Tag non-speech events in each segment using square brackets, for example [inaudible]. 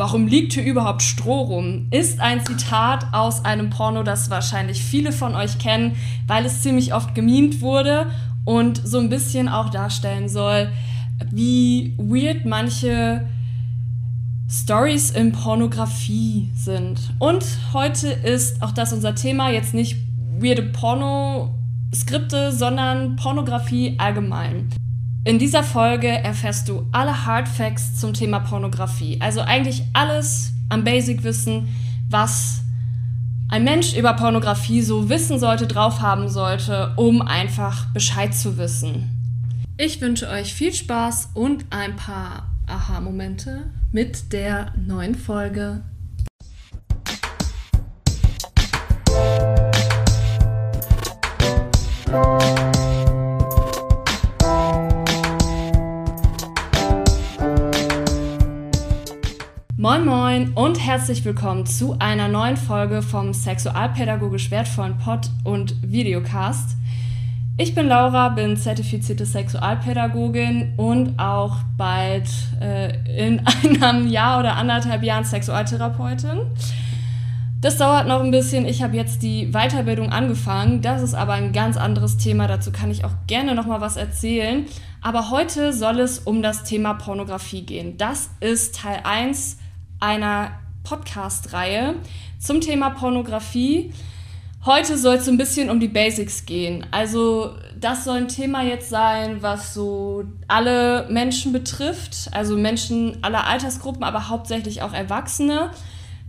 Warum liegt hier überhaupt Stroh rum? ist ein Zitat aus einem Porno, das wahrscheinlich viele von euch kennen, weil es ziemlich oft gemimt wurde und so ein bisschen auch darstellen soll, wie weird manche Stories in Pornografie sind. Und heute ist auch das unser Thema, jetzt nicht weirde Porno-Skripte, sondern Pornografie allgemein. In dieser Folge erfährst du alle Hard Facts zum Thema Pornografie. Also eigentlich alles am Basic-Wissen, was ein Mensch über Pornografie so wissen sollte, drauf haben sollte, um einfach Bescheid zu wissen. Ich wünsche euch viel Spaß und ein paar Aha-Momente mit der neuen Folge. Moin und herzlich willkommen zu einer neuen Folge vom sexualpädagogisch wertvollen Pod- und Videocast. Ich bin Laura, bin zertifizierte Sexualpädagogin und auch bald äh, in [laughs] einem Jahr oder anderthalb Jahren Sexualtherapeutin. Das dauert noch ein bisschen. Ich habe jetzt die Weiterbildung angefangen. Das ist aber ein ganz anderes Thema. Dazu kann ich auch gerne noch mal was erzählen. Aber heute soll es um das Thema Pornografie gehen. Das ist Teil 1 einer Podcast-Reihe zum Thema Pornografie. Heute soll es so ein bisschen um die Basics gehen. Also das soll ein Thema jetzt sein, was so alle Menschen betrifft, also Menschen aller Altersgruppen, aber hauptsächlich auch Erwachsene.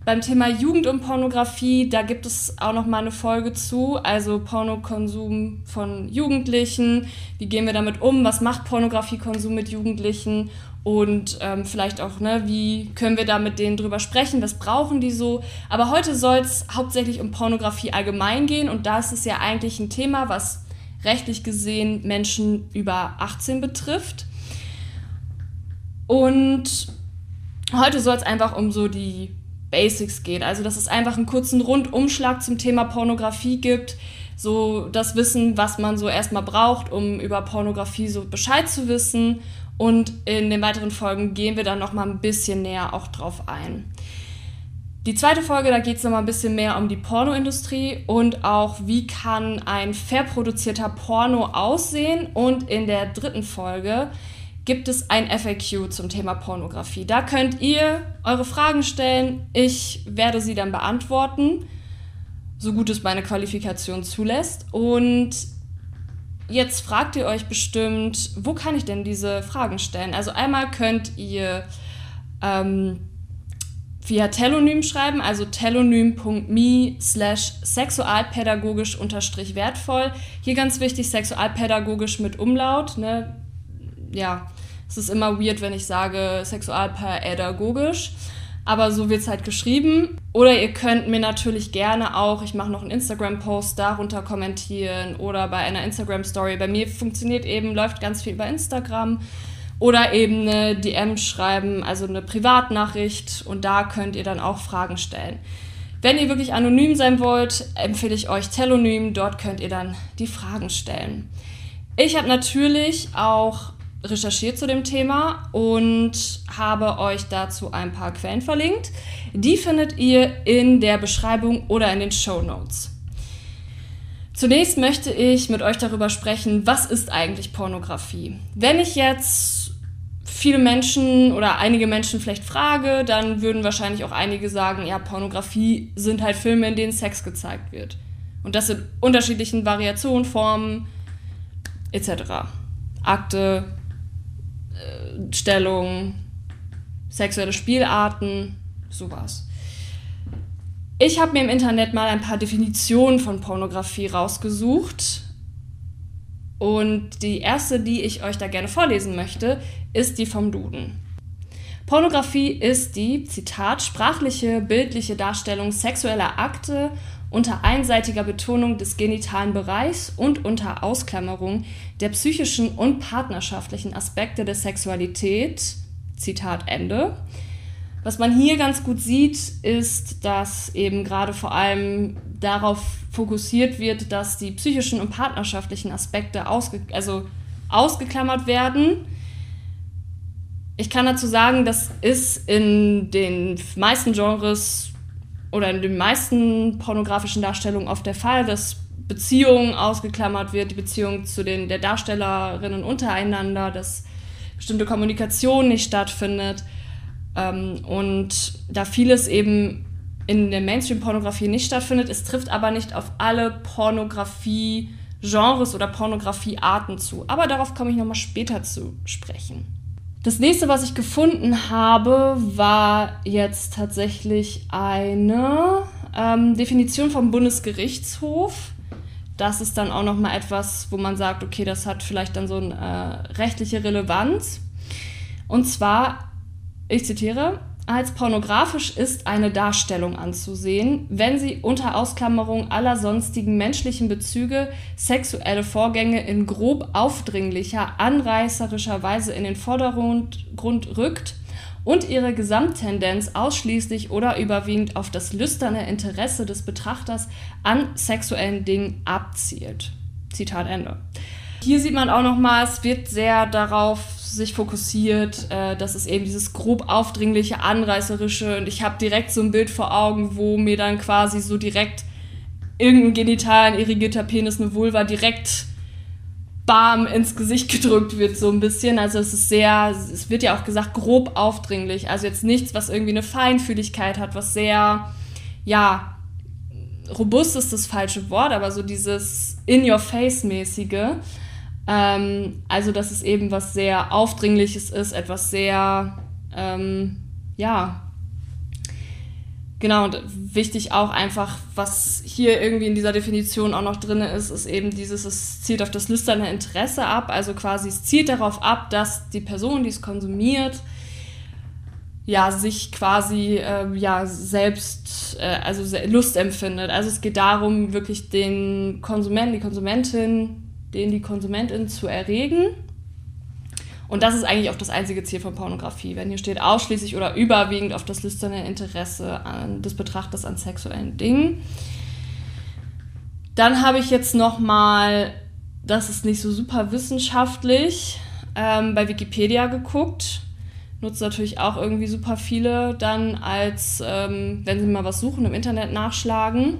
Beim Thema Jugend und Pornografie, da gibt es auch noch mal eine Folge zu, also Pornokonsum von Jugendlichen. Wie gehen wir damit um? Was macht Pornografiekonsum mit Jugendlichen? Und ähm, vielleicht auch, ne, wie können wir da mit denen drüber sprechen? Was brauchen die so? Aber heute soll es hauptsächlich um Pornografie allgemein gehen. Und da ist es ja eigentlich ein Thema, was rechtlich gesehen Menschen über 18 betrifft. Und heute soll es einfach um so die Basics geht. Also, dass es einfach einen kurzen Rundumschlag zum Thema Pornografie gibt. So das Wissen, was man so erstmal braucht, um über Pornografie so Bescheid zu wissen. Und in den weiteren Folgen gehen wir dann nochmal ein bisschen näher auch drauf ein. Die zweite Folge, da geht es nochmal ein bisschen mehr um die Pornoindustrie und auch, wie kann ein fair produzierter Porno aussehen. Und in der dritten Folge gibt es ein FAQ zum Thema Pornografie. Da könnt ihr eure Fragen stellen. Ich werde sie dann beantworten, so gut es meine Qualifikation zulässt. Und jetzt fragt ihr euch bestimmt, wo kann ich denn diese Fragen stellen? Also einmal könnt ihr ähm, via Telonym schreiben, also telonym.me slash sexualpädagogisch unterstrich wertvoll. Hier ganz wichtig, sexualpädagogisch mit Umlaut, ne? ja, es ist immer weird, wenn ich sage sexualpädagogisch. Aber so wird es halt geschrieben. Oder ihr könnt mir natürlich gerne auch, ich mache noch einen Instagram-Post, darunter kommentieren oder bei einer Instagram-Story. Bei mir funktioniert eben, läuft ganz viel über Instagram. Oder eben eine DM schreiben, also eine Privatnachricht. Und da könnt ihr dann auch Fragen stellen. Wenn ihr wirklich anonym sein wollt, empfehle ich euch Telonym. Dort könnt ihr dann die Fragen stellen. Ich habe natürlich auch recherchiert zu dem Thema und habe euch dazu ein paar Quellen verlinkt. Die findet ihr in der Beschreibung oder in den Show Notes. Zunächst möchte ich mit euch darüber sprechen, was ist eigentlich Pornografie? Wenn ich jetzt viele Menschen oder einige Menschen vielleicht frage, dann würden wahrscheinlich auch einige sagen, ja, Pornografie sind halt Filme, in denen Sex gezeigt wird. Und das in unterschiedlichen Variationen, Formen etc. Akte, Stellung, sexuelle Spielarten, sowas. Ich habe mir im Internet mal ein paar Definitionen von Pornografie rausgesucht. Und die erste, die ich euch da gerne vorlesen möchte, ist die vom Duden. Pornografie ist die, Zitat, sprachliche, bildliche Darstellung sexueller Akte unter einseitiger Betonung des genitalen Bereichs und unter Ausklammerung der psychischen und partnerschaftlichen Aspekte der Sexualität. Zitat Ende. Was man hier ganz gut sieht, ist, dass eben gerade vor allem darauf fokussiert wird, dass die psychischen und partnerschaftlichen Aspekte ausge also ausgeklammert werden. ich kann dazu sagen, das ist in den meisten Genres oder in den meisten pornografischen Darstellungen oft der Fall, dass Beziehungen ausgeklammert wird, die Beziehung zu den der Darstellerinnen untereinander, dass bestimmte Kommunikation nicht stattfindet. Ähm, und da vieles eben in der Mainstream-Pornografie nicht stattfindet, es trifft aber nicht auf alle Pornografie-Genres oder Pornografie-Arten zu. Aber darauf komme ich nochmal später zu sprechen. Das nächste, was ich gefunden habe, war jetzt tatsächlich eine ähm, Definition vom Bundesgerichtshof. Das ist dann auch noch mal etwas, wo man sagt, okay, das hat vielleicht dann so eine äh, rechtliche Relevanz. Und zwar, ich zitiere, als pornografisch ist eine Darstellung anzusehen, wenn sie unter Ausklammerung aller sonstigen menschlichen Bezüge sexuelle Vorgänge in grob aufdringlicher, anreißerischer Weise in den Vordergrund rückt und ihre Gesamttendenz ausschließlich oder überwiegend auf das lüsterne Interesse des Betrachters an sexuellen Dingen abzielt. Zitat Ende. Hier sieht man auch nochmal, es wird sehr darauf sich fokussiert, äh, dass es eben dieses grob aufdringliche, anreißerische und ich habe direkt so ein Bild vor Augen, wo mir dann quasi so direkt irgendein genital, ein irrigierter Penis, eine Vulva direkt bam ins Gesicht gedrückt wird, so ein bisschen. Also es ist sehr, es wird ja auch gesagt, grob aufdringlich. Also jetzt nichts, was irgendwie eine Feinfühligkeit hat, was sehr, ja, robust ist das falsche Wort, aber so dieses In-Your-Face-mäßige. Ähm, also, dass es eben was sehr Aufdringliches ist, etwas sehr, ähm, ja, genau, und wichtig auch einfach, was hier irgendwie in dieser Definition auch noch drin ist, ist eben dieses, es zielt auf das lüsterne Interesse ab, also quasi es zielt darauf ab, dass die Person, die es konsumiert, ja, sich quasi äh, ja, selbst, äh, also Lust empfindet. Also es geht darum, wirklich den Konsumenten, die Konsumentin den die Konsumentin zu erregen. Und das ist eigentlich auch das einzige Ziel von Pornografie. Wenn hier steht ausschließlich oder überwiegend auf das lüsterne Interesse an, des Betrachters an sexuellen Dingen. Dann habe ich jetzt noch mal, das ist nicht so super wissenschaftlich, ähm, bei Wikipedia geguckt. Nutzt natürlich auch irgendwie super viele dann als, ähm, wenn sie mal was suchen, im Internet nachschlagen.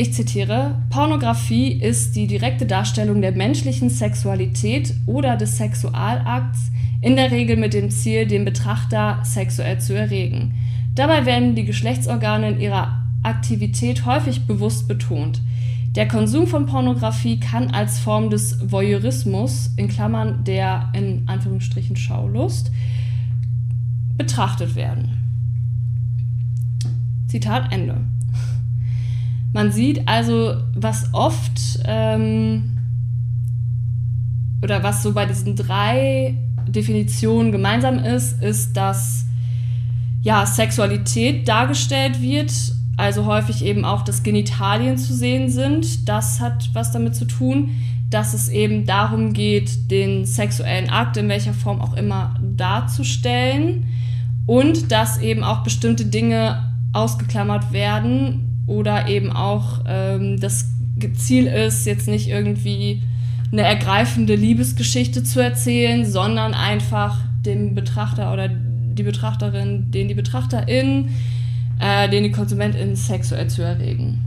Ich zitiere, Pornografie ist die direkte Darstellung der menschlichen Sexualität oder des Sexualakts, in der Regel mit dem Ziel, den Betrachter sexuell zu erregen. Dabei werden die Geschlechtsorgane in ihrer Aktivität häufig bewusst betont. Der Konsum von Pornografie kann als Form des Voyeurismus, in Klammern der in Anführungsstrichen Schaulust, betrachtet werden. Zitat Ende. Man sieht also, was oft ähm, oder was so bei diesen drei Definitionen gemeinsam ist, ist, dass ja, Sexualität dargestellt wird, also häufig eben auch, dass Genitalien zu sehen sind. Das hat was damit zu tun, dass es eben darum geht, den sexuellen Akt in welcher Form auch immer darzustellen und dass eben auch bestimmte Dinge ausgeklammert werden, oder eben auch ähm, das Ziel ist, jetzt nicht irgendwie eine ergreifende Liebesgeschichte zu erzählen, sondern einfach dem Betrachter oder die Betrachterin, den die Betrachterin, äh, den die Konsumentin sexuell zu erregen.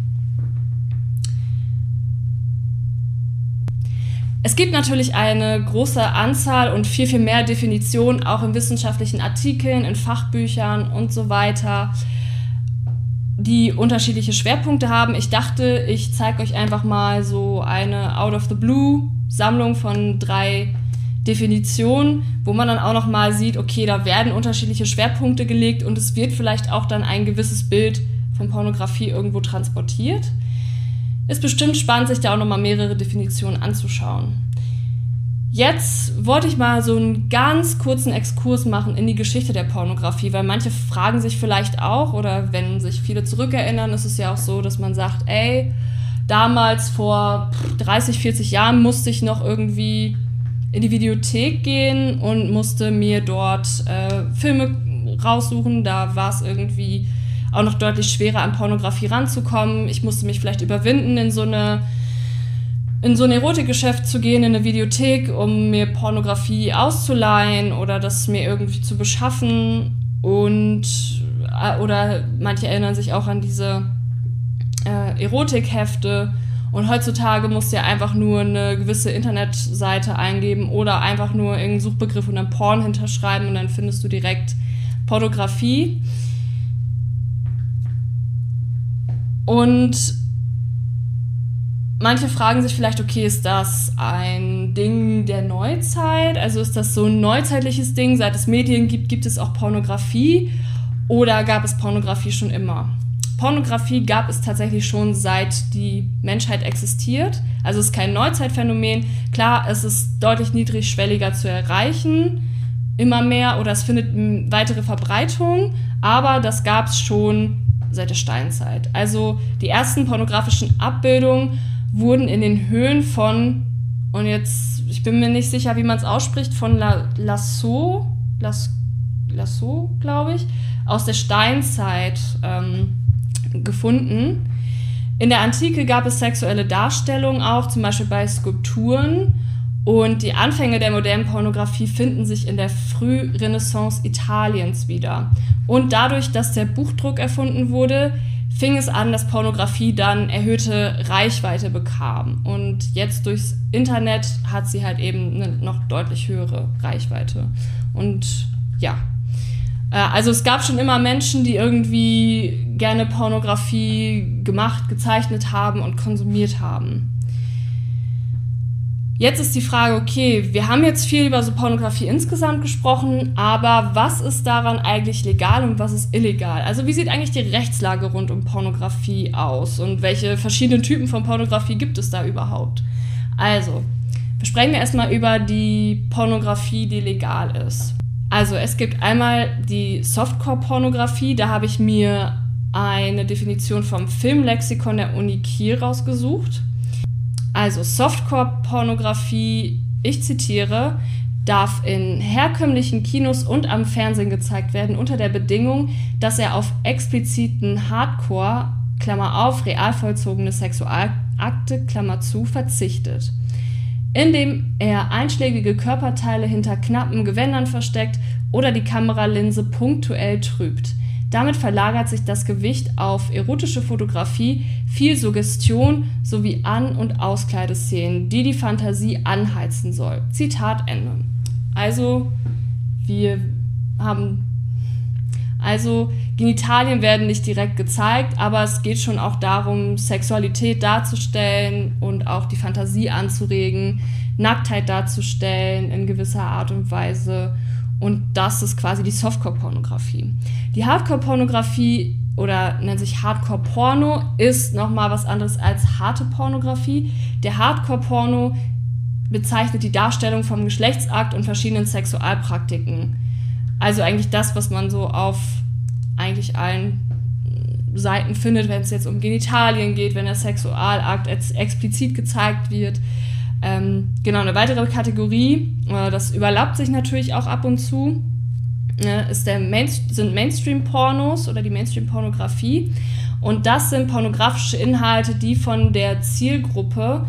Es gibt natürlich eine große Anzahl und viel, viel mehr Definitionen, auch in wissenschaftlichen Artikeln, in Fachbüchern und so weiter die unterschiedliche Schwerpunkte haben. Ich dachte, ich zeige euch einfach mal so eine Out of the Blue Sammlung von drei Definitionen, wo man dann auch noch mal sieht, okay, da werden unterschiedliche Schwerpunkte gelegt und es wird vielleicht auch dann ein gewisses Bild von Pornografie irgendwo transportiert. Ist bestimmt spannend, sich da auch noch mal mehrere Definitionen anzuschauen. Jetzt wollte ich mal so einen ganz kurzen Exkurs machen in die Geschichte der Pornografie, weil manche fragen sich vielleicht auch, oder wenn sich viele zurückerinnern, ist es ja auch so, dass man sagt, ey, damals vor 30, 40 Jahren musste ich noch irgendwie in die Videothek gehen und musste mir dort äh, Filme raussuchen. Da war es irgendwie auch noch deutlich schwerer, an Pornografie ranzukommen. Ich musste mich vielleicht überwinden, in so eine in so ein Erotikgeschäft zu gehen, in eine Videothek, um mir Pornografie auszuleihen oder das mir irgendwie zu beschaffen. Und äh, oder manche erinnern sich auch an diese äh, Erotikhefte. Und heutzutage musst du ja einfach nur eine gewisse Internetseite eingeben oder einfach nur irgendeinen Suchbegriff und dann Porn hinterschreiben und dann findest du direkt Pornografie. Und manche fragen sich vielleicht, okay, ist das ein Ding der Neuzeit? Also ist das so ein neuzeitliches Ding? Seit es Medien gibt, gibt es auch Pornografie? Oder gab es Pornografie schon immer? Pornografie gab es tatsächlich schon seit die Menschheit existiert. Also es ist kein Neuzeitphänomen. Klar, es ist deutlich niedrigschwelliger zu erreichen, immer mehr, oder es findet weitere Verbreitung, aber das gab es schon seit der Steinzeit. Also die ersten pornografischen Abbildungen wurden in den Höhen von, und jetzt, ich bin mir nicht sicher, wie man es ausspricht, von La, Lasso, Las, Lasso, glaube ich, aus der Steinzeit ähm, gefunden. In der Antike gab es sexuelle Darstellungen auch, zum Beispiel bei Skulpturen. Und die Anfänge der modernen Pornografie finden sich in der Frührenaissance Italiens wieder. Und dadurch, dass der Buchdruck erfunden wurde, fing es an, dass Pornografie dann erhöhte Reichweite bekam. Und jetzt durchs Internet hat sie halt eben eine noch deutlich höhere Reichweite. Und ja, äh, also es gab schon immer Menschen, die irgendwie gerne Pornografie gemacht, gezeichnet haben und konsumiert haben. Jetzt ist die Frage, okay, wir haben jetzt viel über so Pornografie insgesamt gesprochen, aber was ist daran eigentlich legal und was ist illegal? Also wie sieht eigentlich die Rechtslage rund um Pornografie aus und welche verschiedenen Typen von Pornografie gibt es da überhaupt? Also, wir sprechen erstmal über die Pornografie, die legal ist. Also es gibt einmal die Softcore-Pornografie, da habe ich mir eine Definition vom Filmlexikon der Uni Kiel rausgesucht. Also Softcore-Pornografie, ich zitiere, darf in herkömmlichen Kinos und am Fernsehen gezeigt werden unter der Bedingung, dass er auf expliziten Hardcore, Klammer auf, real vollzogene Sexualakte, Klammer zu, verzichtet. Indem er einschlägige Körperteile hinter knappen Gewändern versteckt oder die Kameralinse punktuell trübt. Damit verlagert sich das Gewicht auf erotische Fotografie, viel Suggestion sowie An- und Auskleideszenen, die die Fantasie anheizen soll. Zitat Ende. Also, wir haben. Also, Genitalien werden nicht direkt gezeigt, aber es geht schon auch darum, Sexualität darzustellen und auch die Fantasie anzuregen, Nacktheit darzustellen in gewisser Art und Weise und das ist quasi die Softcore-Pornografie. Die Hardcore-Pornografie oder nennt sich Hardcore-Porno ist nochmal was anderes als harte Pornografie. Der Hardcore-Porno bezeichnet die Darstellung vom Geschlechtsakt und verschiedenen Sexualpraktiken. Also eigentlich das, was man so auf eigentlich allen Seiten findet, wenn es jetzt um Genitalien geht, wenn der Sexualakt explizit gezeigt wird. Ähm, genau, eine weitere Kategorie, äh, das überlappt sich natürlich auch ab und zu, äh, ist der Main sind Mainstream-Pornos oder die Mainstream-Pornografie. Und das sind pornografische Inhalte, die von der Zielgruppe,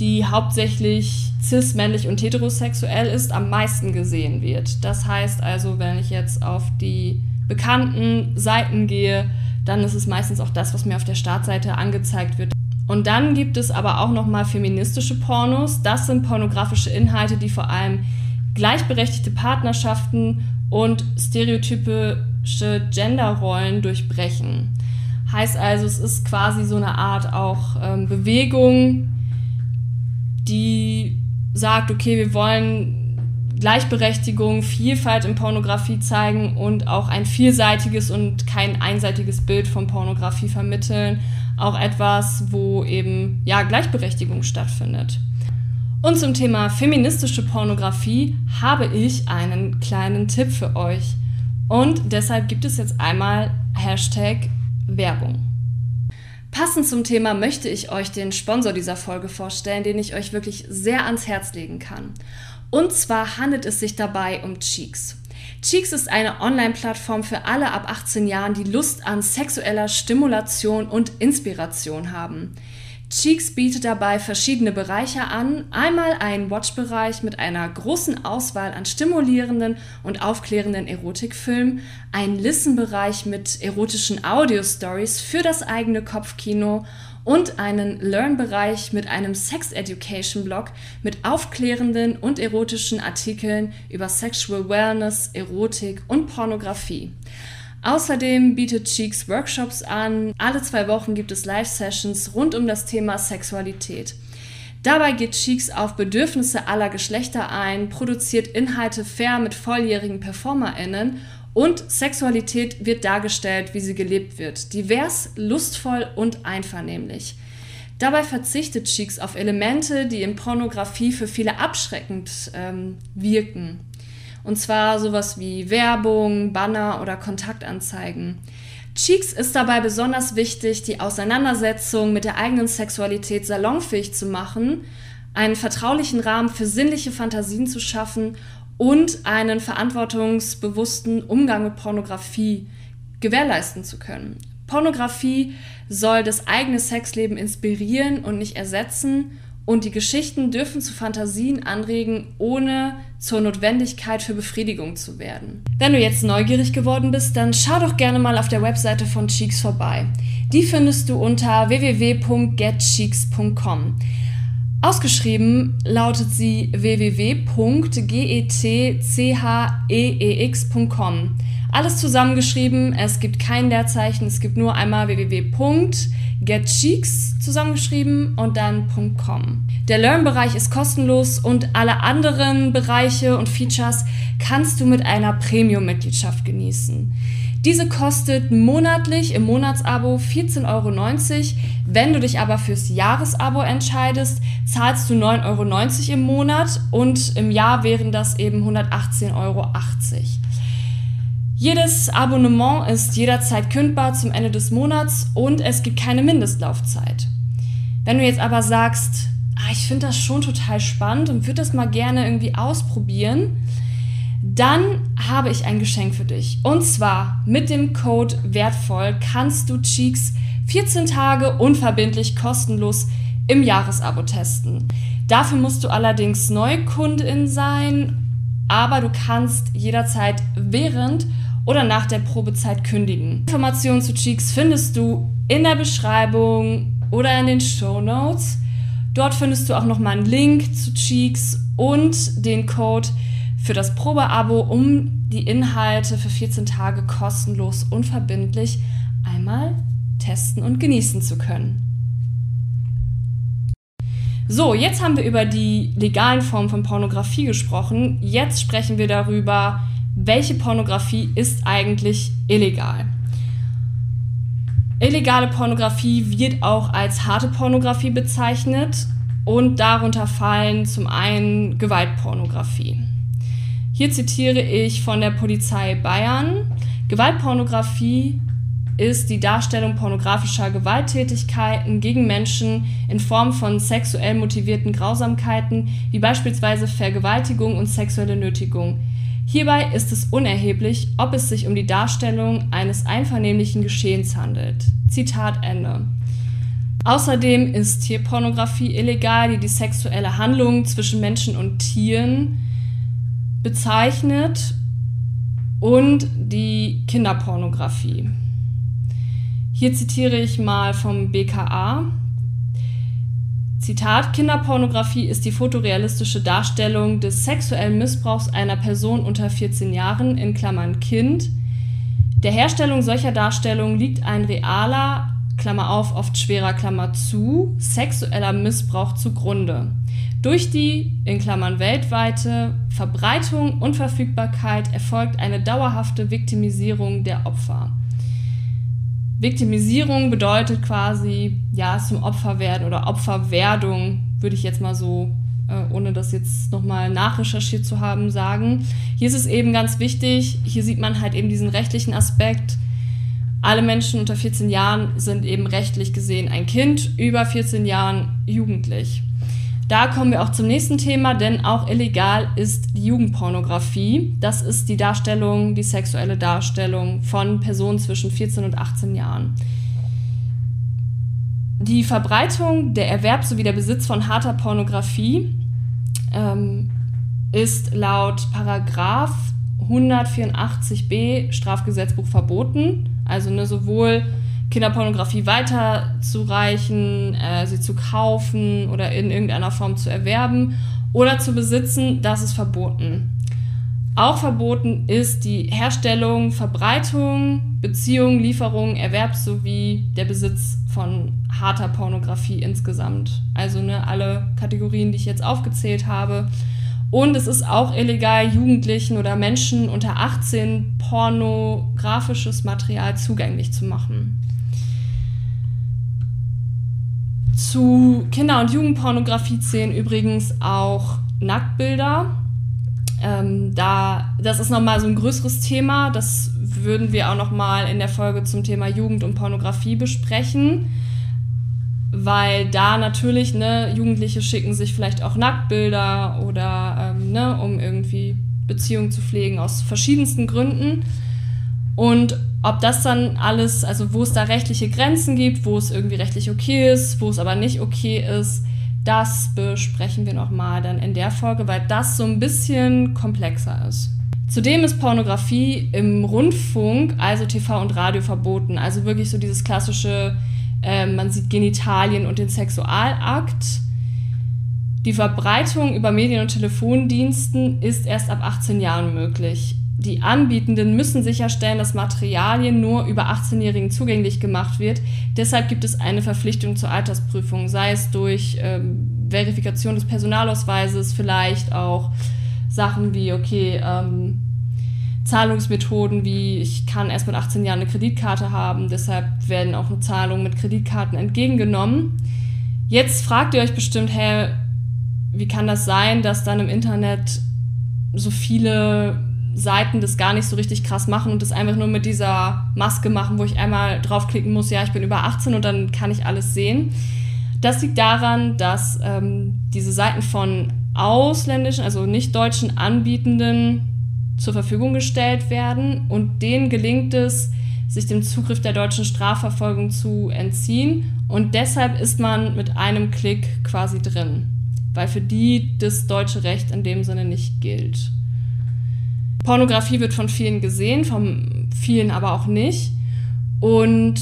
die hauptsächlich cis, männlich und heterosexuell ist, am meisten gesehen wird. Das heißt also, wenn ich jetzt auf die bekannten Seiten gehe, dann ist es meistens auch das, was mir auf der Startseite angezeigt wird. Und dann gibt es aber auch nochmal feministische Pornos. Das sind pornografische Inhalte, die vor allem gleichberechtigte Partnerschaften und stereotypische Genderrollen durchbrechen. Heißt also, es ist quasi so eine Art auch ähm, Bewegung, die sagt, okay, wir wollen Gleichberechtigung, Vielfalt in Pornografie zeigen und auch ein vielseitiges und kein einseitiges Bild von Pornografie vermitteln. Auch etwas, wo eben ja Gleichberechtigung stattfindet. Und zum Thema feministische Pornografie habe ich einen kleinen Tipp für euch. Und deshalb gibt es jetzt einmal Hashtag Werbung. Passend zum Thema möchte ich euch den Sponsor dieser Folge vorstellen, den ich euch wirklich sehr ans Herz legen kann. Und zwar handelt es sich dabei um Cheeks. Cheeks ist eine Online-Plattform für alle ab 18 Jahren, die Lust an sexueller Stimulation und Inspiration haben. Cheeks bietet dabei verschiedene Bereiche an. Einmal einen Watch-Bereich mit einer großen Auswahl an stimulierenden und aufklärenden Erotikfilmen, einen Listen-Bereich mit erotischen Audio-Stories für das eigene Kopfkino und einen Learn-Bereich mit einem Sex-Education-Blog mit aufklärenden und erotischen Artikeln über Sexual Wellness, Erotik und Pornografie. Außerdem bietet Cheeks Workshops an. Alle zwei Wochen gibt es Live-Sessions rund um das Thema Sexualität. Dabei geht Cheeks auf Bedürfnisse aller Geschlechter ein, produziert Inhalte fair mit volljährigen PerformerInnen und Sexualität wird dargestellt, wie sie gelebt wird. Divers, lustvoll und einvernehmlich. Dabei verzichtet Cheeks auf Elemente, die in Pornografie für viele abschreckend ähm, wirken. Und zwar sowas wie Werbung, Banner oder Kontaktanzeigen. Cheeks ist dabei besonders wichtig, die Auseinandersetzung mit der eigenen Sexualität salonfähig zu machen, einen vertraulichen Rahmen für sinnliche Fantasien zu schaffen und einen verantwortungsbewussten Umgang mit Pornografie gewährleisten zu können. Pornografie soll das eigene Sexleben inspirieren und nicht ersetzen und die Geschichten dürfen zu Fantasien anregen, ohne zur Notwendigkeit für Befriedigung zu werden. Wenn du jetzt neugierig geworden bist, dann schau doch gerne mal auf der Webseite von Cheeks vorbei. Die findest du unter www.getcheeks.com. Ausgeschrieben lautet sie www.getcheeks.com. Alles zusammengeschrieben, es gibt kein Leerzeichen, es gibt nur einmal www.getcheeks zusammengeschrieben und dann .com. Der Learn-Bereich ist kostenlos und alle anderen Bereiche und Features kannst du mit einer Premium-Mitgliedschaft genießen. Diese kostet monatlich im Monatsabo 14,90 Euro. Wenn du dich aber fürs Jahresabo entscheidest, zahlst du 9,90 Euro im Monat und im Jahr wären das eben 118,80 Euro. Jedes Abonnement ist jederzeit kündbar zum Ende des Monats und es gibt keine Mindestlaufzeit. Wenn du jetzt aber sagst, ah, ich finde das schon total spannend und würde das mal gerne irgendwie ausprobieren, dann habe ich ein Geschenk für dich. Und zwar mit dem Code wertvoll kannst du Cheeks 14 Tage unverbindlich kostenlos im Jahresabo testen. Dafür musst du allerdings Neukundin sein, aber du kannst jederzeit während oder nach der Probezeit kündigen. Informationen zu Cheeks findest du in der Beschreibung oder in den Show Notes. Dort findest du auch nochmal einen Link zu Cheeks und den Code für das Probeabo, um die Inhalte für 14 Tage kostenlos unverbindlich einmal testen und genießen zu können. So, jetzt haben wir über die legalen Formen von Pornografie gesprochen. Jetzt sprechen wir darüber, welche Pornografie ist eigentlich illegal. Illegale Pornografie wird auch als harte Pornografie bezeichnet und darunter fallen zum einen Gewaltpornografie. Hier zitiere ich von der Polizei Bayern. Gewaltpornografie ist die Darstellung pornografischer Gewalttätigkeiten gegen Menschen in Form von sexuell motivierten Grausamkeiten, wie beispielsweise Vergewaltigung und sexuelle Nötigung. Hierbei ist es unerheblich, ob es sich um die Darstellung eines einvernehmlichen Geschehens handelt. Zitat Ende. Außerdem ist Tierpornografie illegal, die die sexuelle Handlung zwischen Menschen und Tieren bezeichnet und die Kinderpornografie. Hier zitiere ich mal vom BKA. Zitat, Kinderpornografie ist die fotorealistische Darstellung des sexuellen Missbrauchs einer Person unter 14 Jahren in Klammern Kind. Der Herstellung solcher Darstellungen liegt ein realer, Klammer auf, oft schwerer Klammer zu, sexueller Missbrauch zugrunde. Durch die, in Klammern weltweite, Verbreitung und Verfügbarkeit erfolgt eine dauerhafte Viktimisierung der Opfer. Viktimisierung bedeutet quasi, ja, zum Opfer werden oder Opferwerdung, würde ich jetzt mal so, äh, ohne das jetzt nochmal nachrecherchiert zu haben, sagen. Hier ist es eben ganz wichtig, hier sieht man halt eben diesen rechtlichen Aspekt. Alle Menschen unter 14 Jahren sind eben rechtlich gesehen ein Kind, über 14 Jahren jugendlich. Da kommen wir auch zum nächsten Thema, denn auch illegal ist die Jugendpornografie. Das ist die Darstellung, die sexuelle Darstellung von Personen zwischen 14 und 18 Jahren. Die Verbreitung, der Erwerb sowie der Besitz von harter Pornografie ähm, ist laut Paragraph 184b Strafgesetzbuch verboten. Also ne, sowohl Kinderpornografie weiterzureichen, äh, sie zu kaufen oder in irgendeiner Form zu erwerben oder zu besitzen, das ist verboten. Auch verboten ist die Herstellung, Verbreitung, Beziehung, Lieferung, Erwerb sowie der Besitz von harter Pornografie insgesamt. Also ne, alle Kategorien, die ich jetzt aufgezählt habe. Und es ist auch illegal, Jugendlichen oder Menschen unter 18 pornografisches Material zugänglich zu machen. Zu Kinder- und Jugendpornografie zählen übrigens auch Nacktbilder. Ähm, da, das ist nochmal so ein größeres Thema. Das würden wir auch nochmal in der Folge zum Thema Jugend und Pornografie besprechen. Weil da natürlich, ne, Jugendliche schicken sich vielleicht auch Nacktbilder oder, ähm, ne, um irgendwie Beziehungen zu pflegen aus verschiedensten Gründen. Und ob das dann alles, also wo es da rechtliche Grenzen gibt, wo es irgendwie rechtlich okay ist, wo es aber nicht okay ist, das besprechen wir nochmal dann in der Folge, weil das so ein bisschen komplexer ist. Zudem ist Pornografie im Rundfunk, also TV und Radio, verboten. Also wirklich so dieses klassische, äh, man sieht Genitalien und den Sexualakt. Die Verbreitung über Medien- und Telefondiensten ist erst ab 18 Jahren möglich die Anbietenden müssen sicherstellen, dass Materialien nur über 18-Jährigen zugänglich gemacht wird. Deshalb gibt es eine Verpflichtung zur Altersprüfung, sei es durch ähm, Verifikation des Personalausweises, vielleicht auch Sachen wie, okay, ähm, Zahlungsmethoden wie, ich kann erst mit 18 Jahren eine Kreditkarte haben, deshalb werden auch Zahlungen mit Kreditkarten entgegengenommen. Jetzt fragt ihr euch bestimmt, hä, wie kann das sein, dass dann im Internet so viele Seiten das gar nicht so richtig krass machen und das einfach nur mit dieser Maske machen, wo ich einmal draufklicken muss, ja, ich bin über 18 und dann kann ich alles sehen. Das liegt daran, dass ähm, diese Seiten von ausländischen, also nicht deutschen Anbietenden zur Verfügung gestellt werden und denen gelingt es, sich dem Zugriff der deutschen Strafverfolgung zu entziehen und deshalb ist man mit einem Klick quasi drin, weil für die das deutsche Recht in dem Sinne nicht gilt. Pornografie wird von vielen gesehen, von vielen aber auch nicht. Und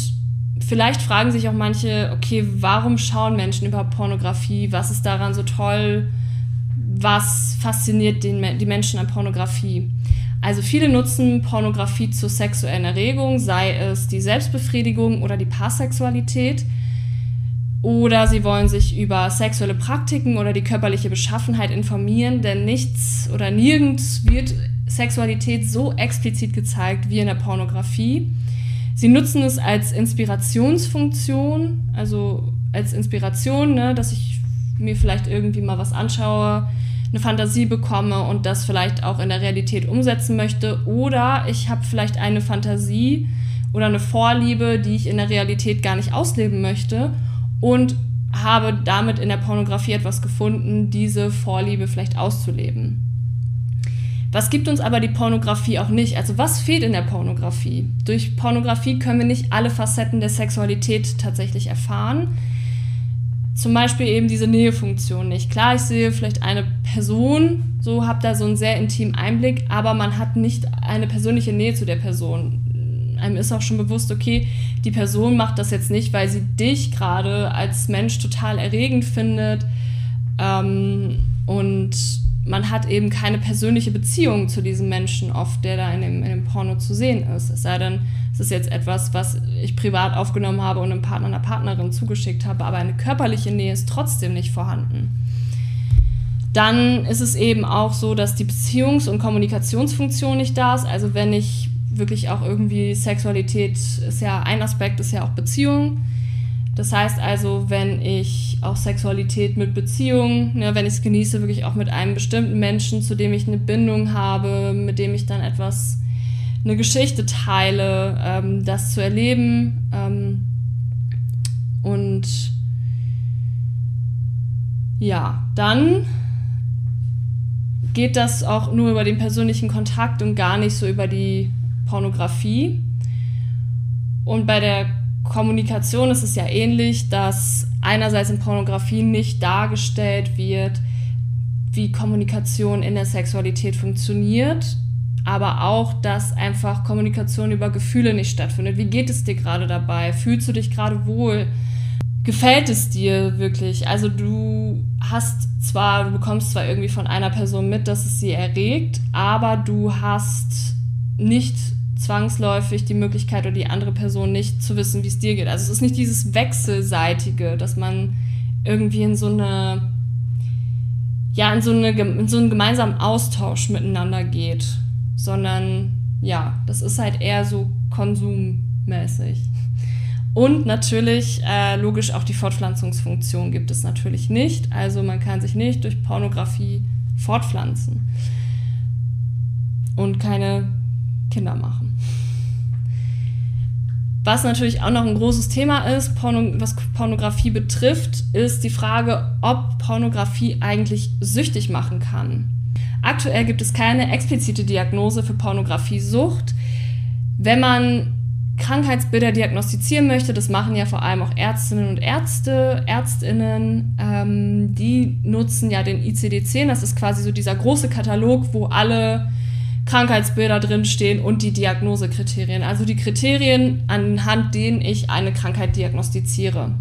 vielleicht fragen sich auch manche, okay, warum schauen Menschen über Pornografie? Was ist daran so toll? Was fasziniert den, die Menschen an Pornografie? Also viele nutzen Pornografie zur sexuellen Erregung, sei es die Selbstbefriedigung oder die Paarsexualität. Oder sie wollen sich über sexuelle Praktiken oder die körperliche Beschaffenheit informieren, denn nichts oder nirgends wird Sexualität so explizit gezeigt wie in der Pornografie. Sie nutzen es als Inspirationsfunktion, also als Inspiration, ne, dass ich mir vielleicht irgendwie mal was anschaue, eine Fantasie bekomme und das vielleicht auch in der Realität umsetzen möchte. Oder ich habe vielleicht eine Fantasie oder eine Vorliebe, die ich in der Realität gar nicht ausleben möchte und habe damit in der Pornografie etwas gefunden, diese Vorliebe vielleicht auszuleben. Was gibt uns aber die Pornografie auch nicht? Also was fehlt in der Pornografie? Durch Pornografie können wir nicht alle Facetten der Sexualität tatsächlich erfahren. Zum Beispiel eben diese Nähefunktion nicht. Klar, ich sehe vielleicht eine Person, so habe da so einen sehr intimen Einblick, aber man hat nicht eine persönliche Nähe zu der Person. Einem ist auch schon bewusst, okay, die Person macht das jetzt nicht, weil sie dich gerade als Mensch total erregend findet ähm, und man hat eben keine persönliche Beziehung zu diesem Menschen oft, der da in dem, in dem Porno zu sehen ist. Es sei denn, es ist jetzt etwas, was ich privat aufgenommen habe und einem Partner, einer Partnerin zugeschickt habe, aber eine körperliche Nähe ist trotzdem nicht vorhanden. Dann ist es eben auch so, dass die Beziehungs- und Kommunikationsfunktion nicht da ist. Also wenn ich wirklich auch irgendwie Sexualität ist ja ein Aspekt, ist ja auch Beziehung das heißt also, wenn ich auch Sexualität mit Beziehungen, ne, wenn ich es genieße, wirklich auch mit einem bestimmten Menschen, zu dem ich eine Bindung habe, mit dem ich dann etwas, eine Geschichte teile, ähm, das zu erleben ähm, und ja, dann geht das auch nur über den persönlichen Kontakt und gar nicht so über die Pornografie. Und bei der Kommunikation ist es ja ähnlich, dass einerseits in Pornografie nicht dargestellt wird, wie Kommunikation in der Sexualität funktioniert, aber auch, dass einfach Kommunikation über Gefühle nicht stattfindet. Wie geht es dir gerade dabei? Fühlst du dich gerade wohl? Gefällt es dir wirklich? Also du hast zwar, du bekommst zwar irgendwie von einer Person mit, dass es sie erregt, aber du hast nicht zwangsläufig die Möglichkeit oder die andere Person nicht zu wissen, wie es dir geht. Also es ist nicht dieses Wechselseitige, dass man irgendwie in so eine, ja, in so, eine, in so einen gemeinsamen Austausch miteinander geht, sondern ja, das ist halt eher so konsummäßig. Und natürlich, äh, logisch, auch die Fortpflanzungsfunktion gibt es natürlich nicht. Also man kann sich nicht durch Pornografie fortpflanzen und keine Kinder machen. Was natürlich auch noch ein großes Thema ist, Porno, was Pornografie betrifft, ist die Frage, ob Pornografie eigentlich süchtig machen kann. Aktuell gibt es keine explizite Diagnose für Pornografiesucht. Wenn man Krankheitsbilder diagnostizieren möchte, das machen ja vor allem auch Ärztinnen und Ärzte, Ärztinnen, ähm, die nutzen ja den ICD-10, das ist quasi so dieser große Katalog, wo alle Krankheitsbilder drinstehen und die Diagnosekriterien, also die Kriterien, anhand denen ich eine Krankheit diagnostiziere.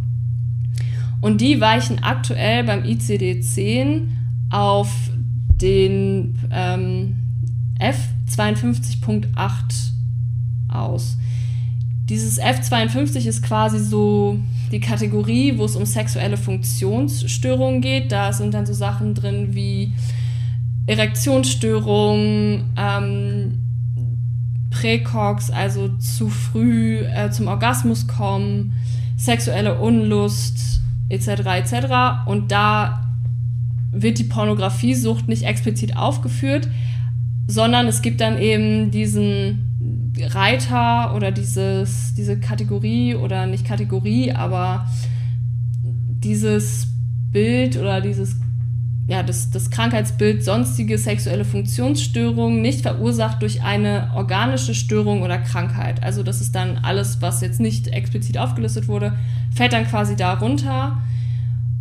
Und die weichen aktuell beim ICD-10 auf den ähm, F52.8 aus. Dieses F52 ist quasi so die Kategorie, wo es um sexuelle Funktionsstörungen geht. Da sind dann so Sachen drin wie Erektionsstörungen, ähm, Präcox, also zu früh äh, zum Orgasmus kommen, sexuelle Unlust etc. etc. Und da wird die Pornografiesucht nicht explizit aufgeführt, sondern es gibt dann eben diesen Reiter oder dieses, diese Kategorie oder nicht Kategorie, aber dieses Bild oder dieses ja, das, das Krankheitsbild sonstige sexuelle Funktionsstörungen nicht verursacht durch eine organische Störung oder Krankheit. Also das ist dann alles, was jetzt nicht explizit aufgelistet wurde, fällt dann quasi darunter.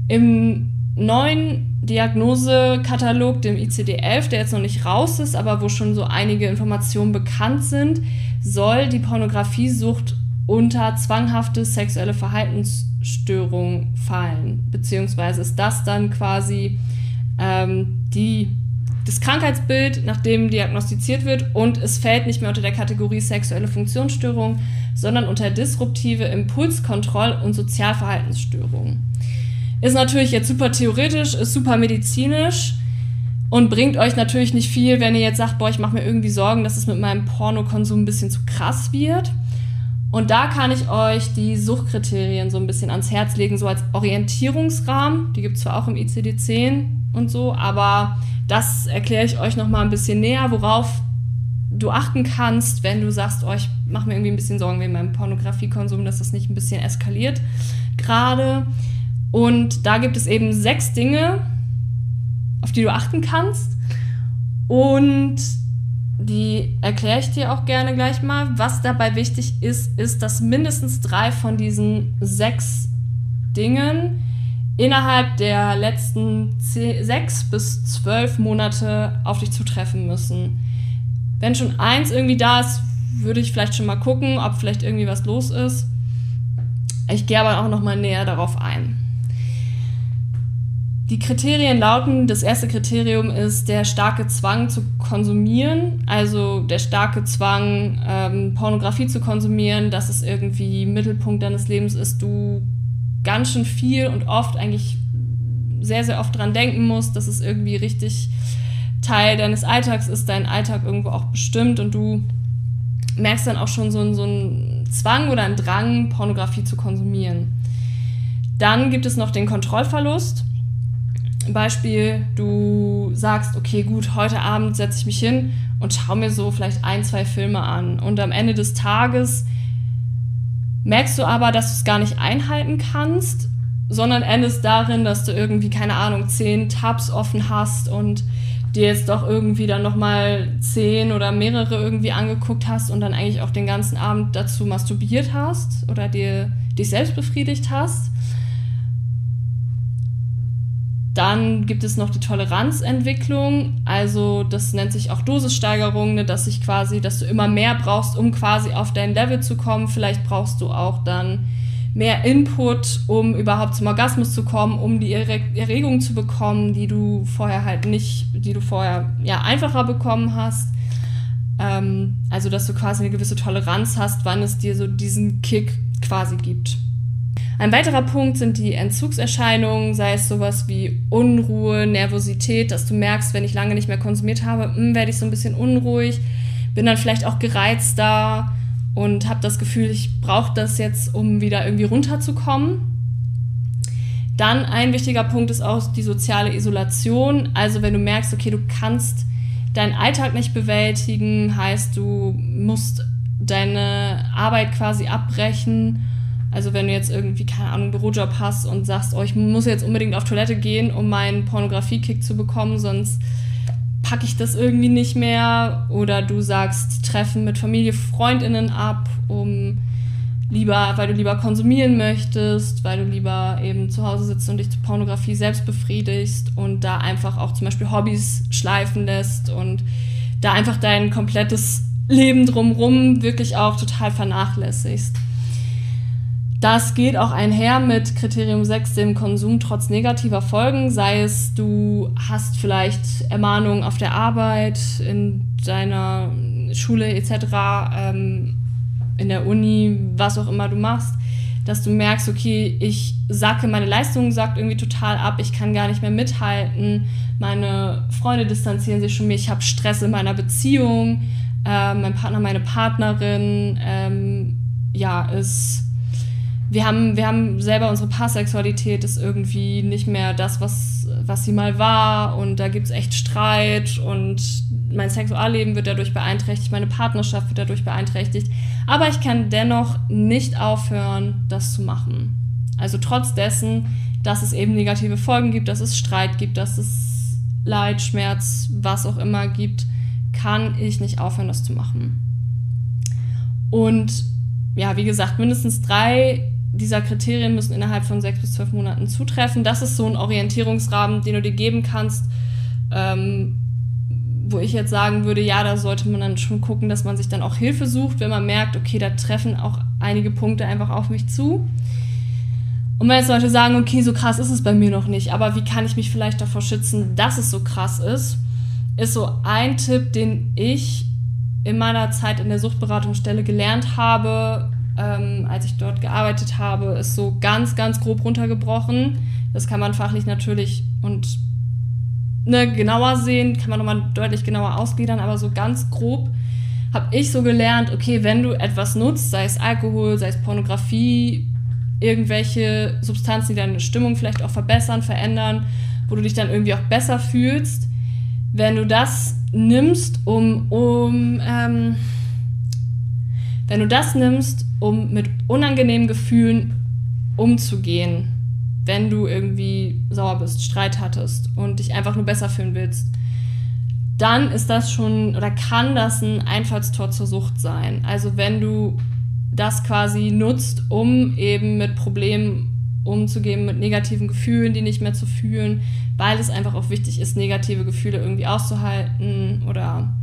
Im neuen Diagnosekatalog, dem ICD-11, der jetzt noch nicht raus ist, aber wo schon so einige Informationen bekannt sind, soll die Pornografiesucht unter zwanghafte sexuelle Verhaltensstörung fallen. Beziehungsweise ist das dann quasi ähm, die, das Krankheitsbild, nachdem diagnostiziert wird und es fällt nicht mehr unter der Kategorie sexuelle Funktionsstörung, sondern unter disruptive Impulskontroll- und Sozialverhaltensstörungen. Ist natürlich jetzt super theoretisch, ist super medizinisch und bringt euch natürlich nicht viel, wenn ihr jetzt sagt, boah, ich mache mir irgendwie Sorgen, dass es mit meinem Pornokonsum ein bisschen zu krass wird. Und da kann ich euch die Suchtkriterien so ein bisschen ans Herz legen, so als Orientierungsrahmen. Die gibt es zwar auch im ICD-10 und so, aber das erkläre ich euch noch mal ein bisschen näher, worauf du achten kannst, wenn du sagst, oh, ich mache mir irgendwie ein bisschen Sorgen wegen meinem Pornografiekonsum, dass das nicht ein bisschen eskaliert gerade. Und da gibt es eben sechs Dinge, auf die du achten kannst. Und die erkläre ich dir auch gerne gleich mal. Was dabei wichtig ist, ist, dass mindestens drei von diesen sechs Dingen innerhalb der letzten zehn, sechs bis zwölf Monate auf dich zutreffen müssen. Wenn schon eins irgendwie da ist, würde ich vielleicht schon mal gucken, ob vielleicht irgendwie was los ist. Ich gehe aber auch noch mal näher darauf ein. Die Kriterien lauten, das erste Kriterium ist der starke Zwang zu konsumieren, also der starke Zwang, ähm, Pornografie zu konsumieren, dass es irgendwie Mittelpunkt deines Lebens ist, du ganz schön viel und oft eigentlich sehr, sehr oft dran denken musst, dass es irgendwie richtig Teil deines Alltags ist, dein Alltag irgendwo auch bestimmt und du merkst dann auch schon so, so einen Zwang oder einen Drang, Pornografie zu konsumieren. Dann gibt es noch den Kontrollverlust Beispiel, du sagst, okay, gut, heute Abend setze ich mich hin und schaue mir so vielleicht ein, zwei Filme an. Und am Ende des Tages merkst du aber, dass du es gar nicht einhalten kannst, sondern endest darin, dass du irgendwie, keine Ahnung, zehn Tabs offen hast und dir jetzt doch irgendwie dann nochmal zehn oder mehrere irgendwie angeguckt hast und dann eigentlich auch den ganzen Abend dazu masturbiert hast oder dir dich selbst befriedigt hast. Dann gibt es noch die Toleranzentwicklung, also das nennt sich auch Dosissteigerung, ne, dass ich quasi, dass du immer mehr brauchst, um quasi auf dein Level zu kommen. Vielleicht brauchst du auch dann mehr Input, um überhaupt zum Orgasmus zu kommen, um die Erregung zu bekommen, die du vorher halt nicht, die du vorher ja einfacher bekommen hast. Ähm, also dass du quasi eine gewisse Toleranz hast, wann es dir so diesen Kick quasi gibt. Ein weiterer Punkt sind die Entzugserscheinungen, sei es sowas wie Unruhe, Nervosität, dass du merkst, wenn ich lange nicht mehr konsumiert habe, hm, werde ich so ein bisschen unruhig, bin dann vielleicht auch gereizter und habe das Gefühl, ich brauche das jetzt, um wieder irgendwie runterzukommen. Dann ein wichtiger Punkt ist auch die soziale Isolation. Also wenn du merkst, okay, du kannst deinen Alltag nicht bewältigen, heißt du musst deine Arbeit quasi abbrechen also wenn du jetzt irgendwie, keine Ahnung, einen Bürojob hast und sagst, oh, ich muss jetzt unbedingt auf Toilette gehen, um meinen Pornografie-Kick zu bekommen, sonst packe ich das irgendwie nicht mehr. Oder du sagst, Treffen mit Familie, Freundinnen ab, um lieber, weil du lieber konsumieren möchtest, weil du lieber eben zu Hause sitzt und dich zur Pornografie selbst befriedigst und da einfach auch zum Beispiel Hobbys schleifen lässt und da einfach dein komplettes Leben drumrum wirklich auch total vernachlässigst. Das geht auch einher mit Kriterium 6, dem Konsum trotz negativer Folgen, sei es du hast vielleicht Ermahnungen auf der Arbeit, in deiner Schule etc., ähm, in der Uni, was auch immer du machst, dass du merkst, okay, ich sacke, meine Leistung sackt irgendwie total ab, ich kann gar nicht mehr mithalten, meine Freunde distanzieren sich von mir, ich habe Stress in meiner Beziehung, äh, mein Partner, meine Partnerin, ähm, ja, ist wir haben, wir haben selber unsere Paarsexualität ist irgendwie nicht mehr das, was, was sie mal war und da gibt es echt Streit und mein Sexualleben wird dadurch beeinträchtigt, meine Partnerschaft wird dadurch beeinträchtigt. Aber ich kann dennoch nicht aufhören, das zu machen. Also trotz dessen, dass es eben negative Folgen gibt, dass es Streit gibt, dass es Leid, Schmerz, was auch immer gibt, kann ich nicht aufhören, das zu machen. Und ja, wie gesagt, mindestens drei dieser Kriterien müssen innerhalb von sechs bis zwölf Monaten zutreffen. Das ist so ein Orientierungsrahmen, den du dir geben kannst, ähm, wo ich jetzt sagen würde, ja, da sollte man dann schon gucken, dass man sich dann auch Hilfe sucht, wenn man merkt, okay, da treffen auch einige Punkte einfach auf mich zu. Und wenn jetzt Leute sagen, okay, so krass ist es bei mir noch nicht, aber wie kann ich mich vielleicht davor schützen, dass es so krass ist, ist so ein Tipp, den ich in meiner Zeit in der Suchtberatungsstelle gelernt habe, ähm, als ich dort gearbeitet habe, ist so ganz, ganz grob runtergebrochen. Das kann man fachlich natürlich und ne, genauer sehen, kann man nochmal deutlich genauer ausgliedern, aber so ganz grob habe ich so gelernt, okay, wenn du etwas nutzt, sei es Alkohol, sei es Pornografie, irgendwelche Substanzen, die deine Stimmung vielleicht auch verbessern, verändern, wo du dich dann irgendwie auch besser fühlst, wenn du das nimmst, um, um ähm, wenn du das nimmst, um mit unangenehmen Gefühlen umzugehen, wenn du irgendwie sauer bist, Streit hattest und dich einfach nur besser fühlen willst, dann ist das schon oder kann das ein Einfallstor zur Sucht sein. Also wenn du das quasi nutzt, um eben mit Problemen umzugehen, mit negativen Gefühlen, die nicht mehr zu fühlen, weil es einfach auch wichtig ist, negative Gefühle irgendwie auszuhalten oder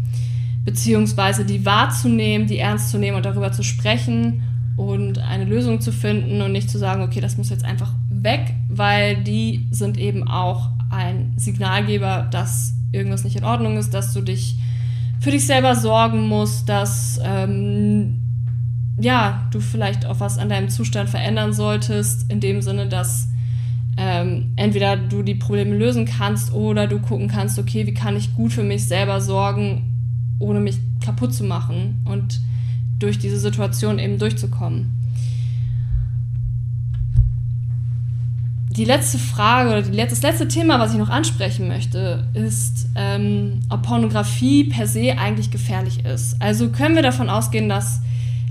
beziehungsweise die wahrzunehmen, die ernst zu nehmen und darüber zu sprechen und eine Lösung zu finden und nicht zu sagen, okay, das muss jetzt einfach weg, weil die sind eben auch ein Signalgeber, dass irgendwas nicht in Ordnung ist, dass du dich für dich selber sorgen musst, dass ähm, ja, du vielleicht auch was an deinem Zustand verändern solltest, in dem Sinne, dass ähm, entweder du die Probleme lösen kannst oder du gucken kannst, okay, wie kann ich gut für mich selber sorgen ohne mich kaputt zu machen und durch diese Situation eben durchzukommen. Die letzte Frage oder das letzte Thema, was ich noch ansprechen möchte, ist, ähm, ob Pornografie per se eigentlich gefährlich ist. Also können wir davon ausgehen, dass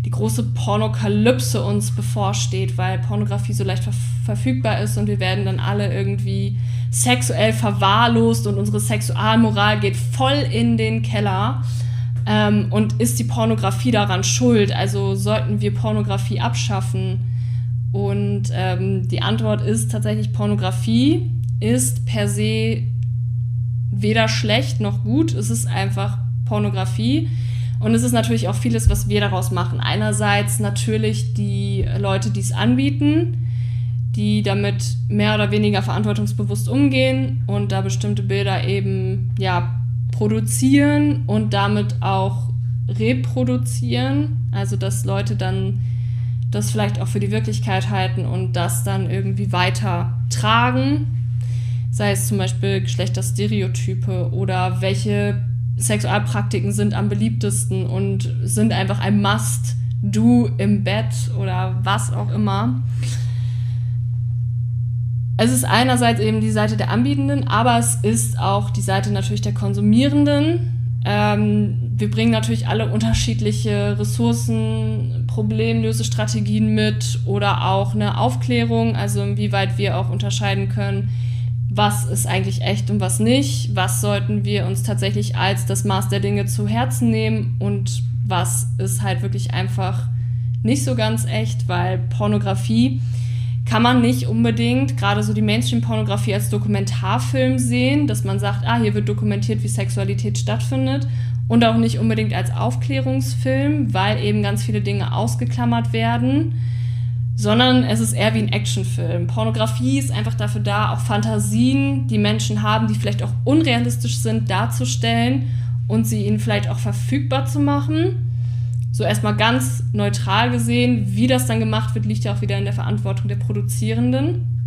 die große Pornokalypse uns bevorsteht, weil Pornografie so leicht ver verfügbar ist und wir werden dann alle irgendwie sexuell verwahrlost und unsere Sexualmoral geht voll in den Keller. Ähm, und ist die Pornografie daran schuld? Also sollten wir Pornografie abschaffen? Und ähm, die Antwort ist tatsächlich, Pornografie ist per se weder schlecht noch gut. Es ist einfach Pornografie. Und es ist natürlich auch vieles, was wir daraus machen. Einerseits natürlich die Leute, die es anbieten, die damit mehr oder weniger verantwortungsbewusst umgehen und da bestimmte Bilder eben ja produzieren und damit auch reproduzieren. Also dass Leute dann das vielleicht auch für die Wirklichkeit halten und das dann irgendwie weiter tragen. Sei es zum Beispiel Geschlechterstereotype oder welche Sexualpraktiken sind am beliebtesten und sind einfach ein Must-Do im Bett oder was auch immer. Es ist einerseits eben die Seite der Anbietenden, aber es ist auch die Seite natürlich der Konsumierenden. Ähm, wir bringen natürlich alle unterschiedliche Ressourcen, Problemlösestrategien mit oder auch eine Aufklärung, also inwieweit wir auch unterscheiden können, was ist eigentlich echt und was nicht, was sollten wir uns tatsächlich als das Maß der Dinge zu Herzen nehmen? Und was ist halt wirklich einfach nicht so ganz echt, weil Pornografie kann man nicht unbedingt, gerade so die Mainstream-Pornografie als Dokumentarfilm sehen, dass man sagt, ah, hier wird dokumentiert, wie Sexualität stattfindet. Und auch nicht unbedingt als Aufklärungsfilm, weil eben ganz viele Dinge ausgeklammert werden sondern es ist eher wie ein Actionfilm. Pornografie ist einfach dafür da, auch Fantasien, die Menschen haben, die vielleicht auch unrealistisch sind, darzustellen und sie ihnen vielleicht auch verfügbar zu machen. So erstmal ganz neutral gesehen, wie das dann gemacht wird, liegt ja auch wieder in der Verantwortung der Produzierenden,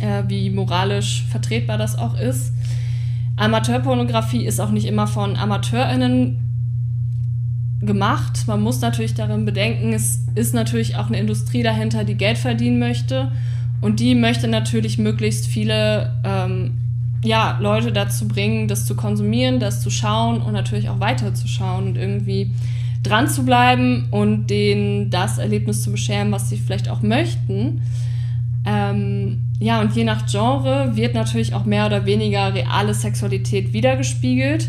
äh, wie moralisch vertretbar das auch ist. Amateurpornografie ist auch nicht immer von AmateurInnen gemacht. Man muss natürlich darin bedenken, es ist natürlich auch eine Industrie dahinter, die Geld verdienen möchte. Und die möchte natürlich möglichst viele ähm, ja, Leute dazu bringen, das zu konsumieren, das zu schauen und natürlich auch weiterzuschauen und irgendwie dran zu bleiben und denen das Erlebnis zu bescheren, was sie vielleicht auch möchten. Ähm, ja, und je nach Genre wird natürlich auch mehr oder weniger reale Sexualität wiedergespiegelt.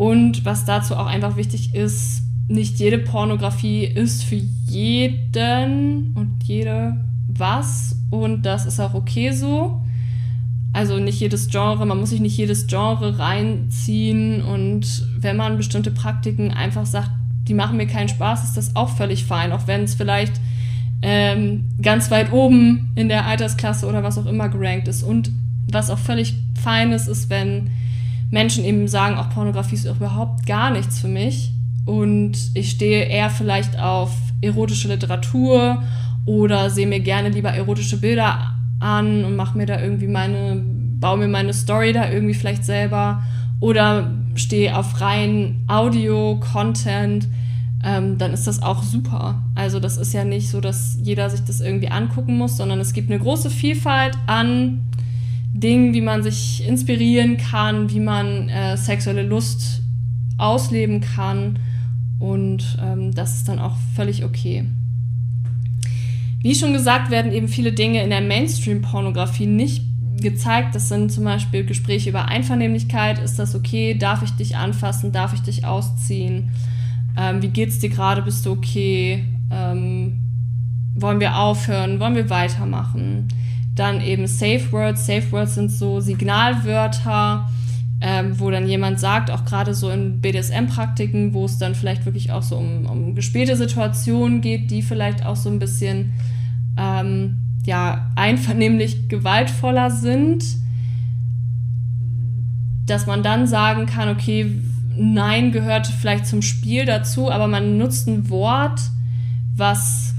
Und was dazu auch einfach wichtig ist, nicht jede Pornografie ist für jeden und jede was. Und das ist auch okay so. Also nicht jedes Genre, man muss sich nicht jedes Genre reinziehen. Und wenn man bestimmte Praktiken einfach sagt, die machen mir keinen Spaß, ist das auch völlig fein. Auch wenn es vielleicht ähm, ganz weit oben in der Altersklasse oder was auch immer gerankt ist. Und was auch völlig fein ist, ist, wenn Menschen eben sagen, auch Pornografie ist überhaupt gar nichts für mich. Und ich stehe eher vielleicht auf erotische Literatur oder sehe mir gerne lieber erotische Bilder an und mache mir da irgendwie meine, baue mir meine Story da irgendwie vielleicht selber oder stehe auf rein Audio-Content, ähm, dann ist das auch super. Also das ist ja nicht so, dass jeder sich das irgendwie angucken muss, sondern es gibt eine große Vielfalt an Dingen, wie man sich inspirieren kann, wie man äh, sexuelle Lust ausleben kann. Und ähm, das ist dann auch völlig okay. Wie schon gesagt, werden eben viele Dinge in der Mainstream-Pornografie nicht gezeigt. Das sind zum Beispiel Gespräche über Einvernehmlichkeit. Ist das okay? Darf ich dich anfassen? Darf ich dich ausziehen? Ähm, wie geht's dir gerade? Bist du okay? Ähm, wollen wir aufhören? Wollen wir weitermachen? Dann eben Safe Words. Safe Words sind so Signalwörter, ähm, wo dann jemand sagt, auch gerade so in BDSM-Praktiken, wo es dann vielleicht wirklich auch so um, um gespielte Situationen geht, die vielleicht auch so ein bisschen ähm, ja, einvernehmlich gewaltvoller sind, dass man dann sagen kann, okay, Nein gehört vielleicht zum Spiel dazu, aber man nutzt ein Wort, was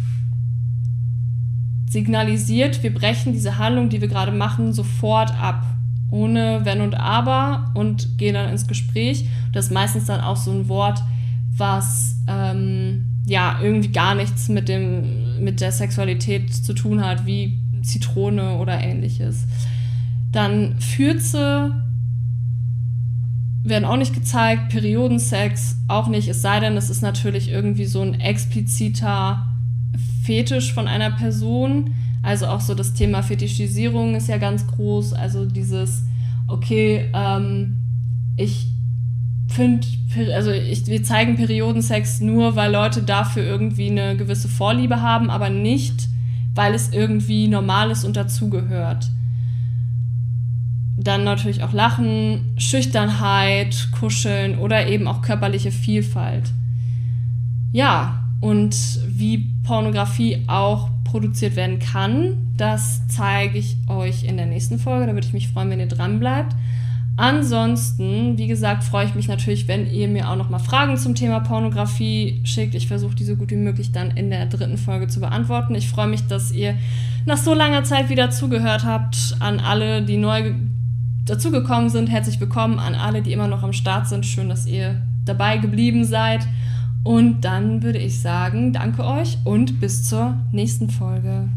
signalisiert, wir brechen diese Handlung, die wir gerade machen, sofort ab. Ohne Wenn und Aber und gehen dann ins Gespräch. Das ist meistens dann auch so ein Wort, was ähm, ja irgendwie gar nichts mit, dem, mit der Sexualität zu tun hat, wie Zitrone oder ähnliches. Dann Fürze werden auch nicht gezeigt, Periodensex auch nicht, es sei denn, es ist natürlich irgendwie so ein expliziter Fetisch von einer Person. Also auch so das Thema Fetischisierung ist ja ganz groß. Also dieses, okay, ähm, ich finde, also ich, wir zeigen Periodensex nur, weil Leute dafür irgendwie eine gewisse Vorliebe haben, aber nicht, weil es irgendwie normal ist und dazugehört. Dann natürlich auch Lachen, Schüchternheit, Kuscheln oder eben auch körperliche Vielfalt. Ja, und wie Pornografie auch produziert werden kann, das zeige ich euch in der nächsten Folge. Da würde ich mich freuen, wenn ihr dran bleibt. Ansonsten, wie gesagt, freue ich mich natürlich, wenn ihr mir auch nochmal Fragen zum Thema Pornografie schickt. Ich versuche die so gut wie möglich dann in der dritten Folge zu beantworten. Ich freue mich, dass ihr nach so langer Zeit wieder zugehört habt. An alle, die neu dazugekommen sind, herzlich willkommen. An alle, die immer noch am Start sind, schön, dass ihr dabei geblieben seid. Und dann würde ich sagen, danke euch und bis zur nächsten Folge.